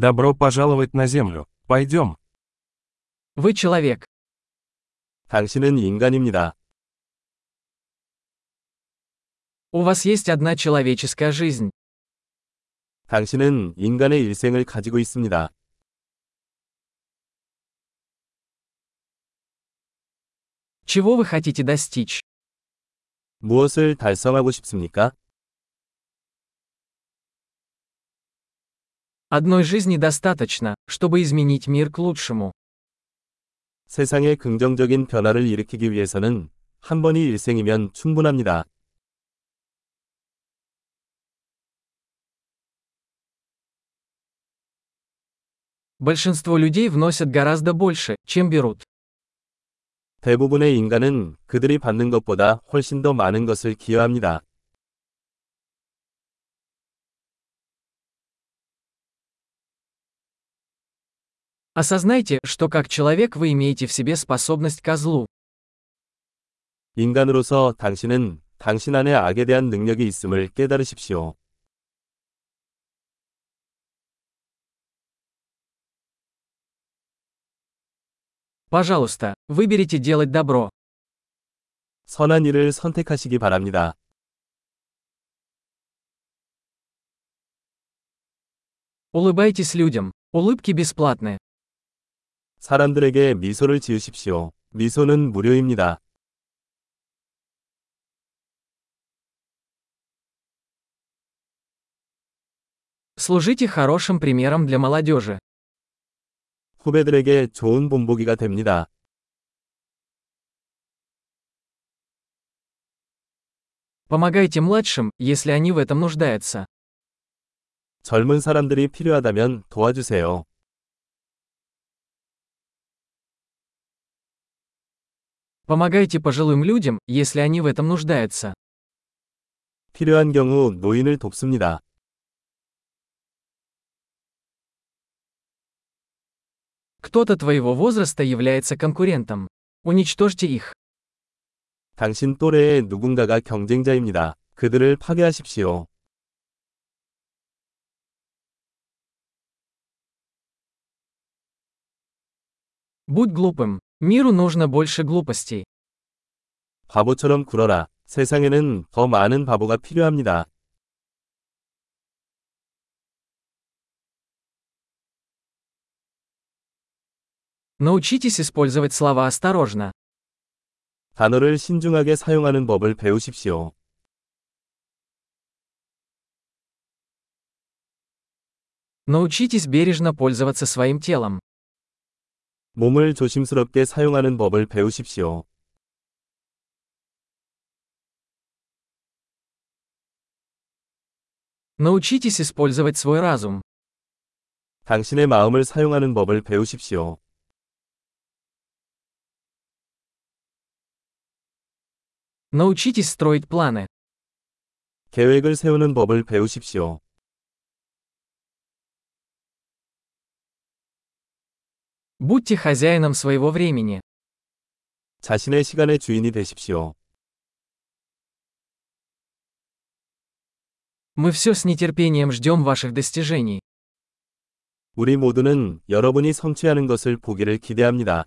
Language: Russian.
Добро пожаловать на Землю. Пойдем. Вы человек. 당신은 인간입니다. У вас есть одна человеческая жизнь. 당신은 인간의 일생을 가지고 있습니다. Чего вы хотите достичь? 무엇을 달성하고 싶습니까? Одной жизни достаточно, чтобы изменить мир к лучшему. 세상에 긍정적인 변화를 일으키기 위해서는 한 번이 일생이면 충분합니다. Большинство людей вносят гораздо больше, чем берут. 대부분의 인간은 그들이 받는 것보다 훨씬 더 많은 것을 기여합니다. Осознайте, что как человек вы имеете в себе способность ко злу. 인간으로서 당신은 당신 안에 악에 대한 능력이 있음을 깨달으십시오. Пожалуйста, выберите делать добро. 선한 일을 선택하시기 바랍니다. Улыбайтесь людям. Улыбки бесплатны. 사람들에게 미소를 지으십시오. 미소는 무료입니다. Служите хорошим примером для молодежи. 후배들에게 좋은 본보기가 됩니다. Помогайте младшим, если они в этом нуждаются. 젊은 사람들이 필요하다면 도와주세요. Помогайте пожилым людям, если они в этом нуждаются. 필요한 경우 노인을 돕습니다. Кто-то твоего возраста является конкурентом. Уничтожьте их. 당신 또래의 누군가가 경쟁자입니다. 그들을 파괴하십시오. Будь глупым. Миру нужно больше глупостей. 바보처럼 굴어라. 세상에는 더 많은 바보가 필요합니다. Научитесь использовать слова осторожно. 단어를 신중하게 사용하는 법을 배우십시오. Научитесь бережно пользоваться своим телом. 몸을 조심스럽게 사용하는 법을 배우십시오. Научитесь использовать свой разум. 당신의 마음을 사용하는 법을 배우십시오. Научитесь строить планы. 계획을 세우는 법을 배우십시오. Будьте хозяином своего времени. 자신의 시간의 주인이 되십시오. Мы все с нетерпением ждем ваших достижений. 우리 모두는 여러분이 성취하는 것을 보기를 기대합니다.